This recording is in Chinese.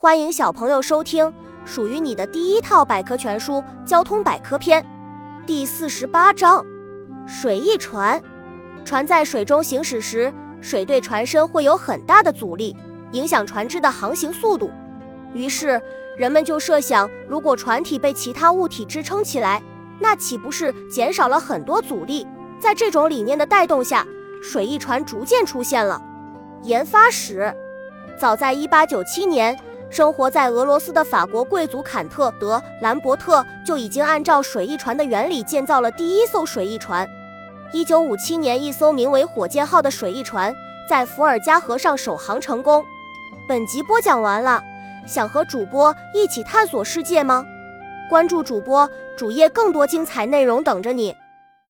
欢迎小朋友收听属于你的第一套百科全书《交通百科篇》第四十八章：水翼船。船在水中行驶时，水对船身会有很大的阻力，影响船只的航行速度。于是，人们就设想，如果船体被其他物体支撑起来，那岂不是减少了很多阻力？在这种理念的带动下，水翼船逐渐出现了。研发史：早在一八九七年。生活在俄罗斯的法国贵族坎特·德·兰伯特就已经按照水翼船的原理建造了第一艘水翼船。一九五七年，一艘名为“火箭号”的水翼船在伏尔加河上首航成功。本集播讲完了，想和主播一起探索世界吗？关注主播主页，更多精彩内容等着你。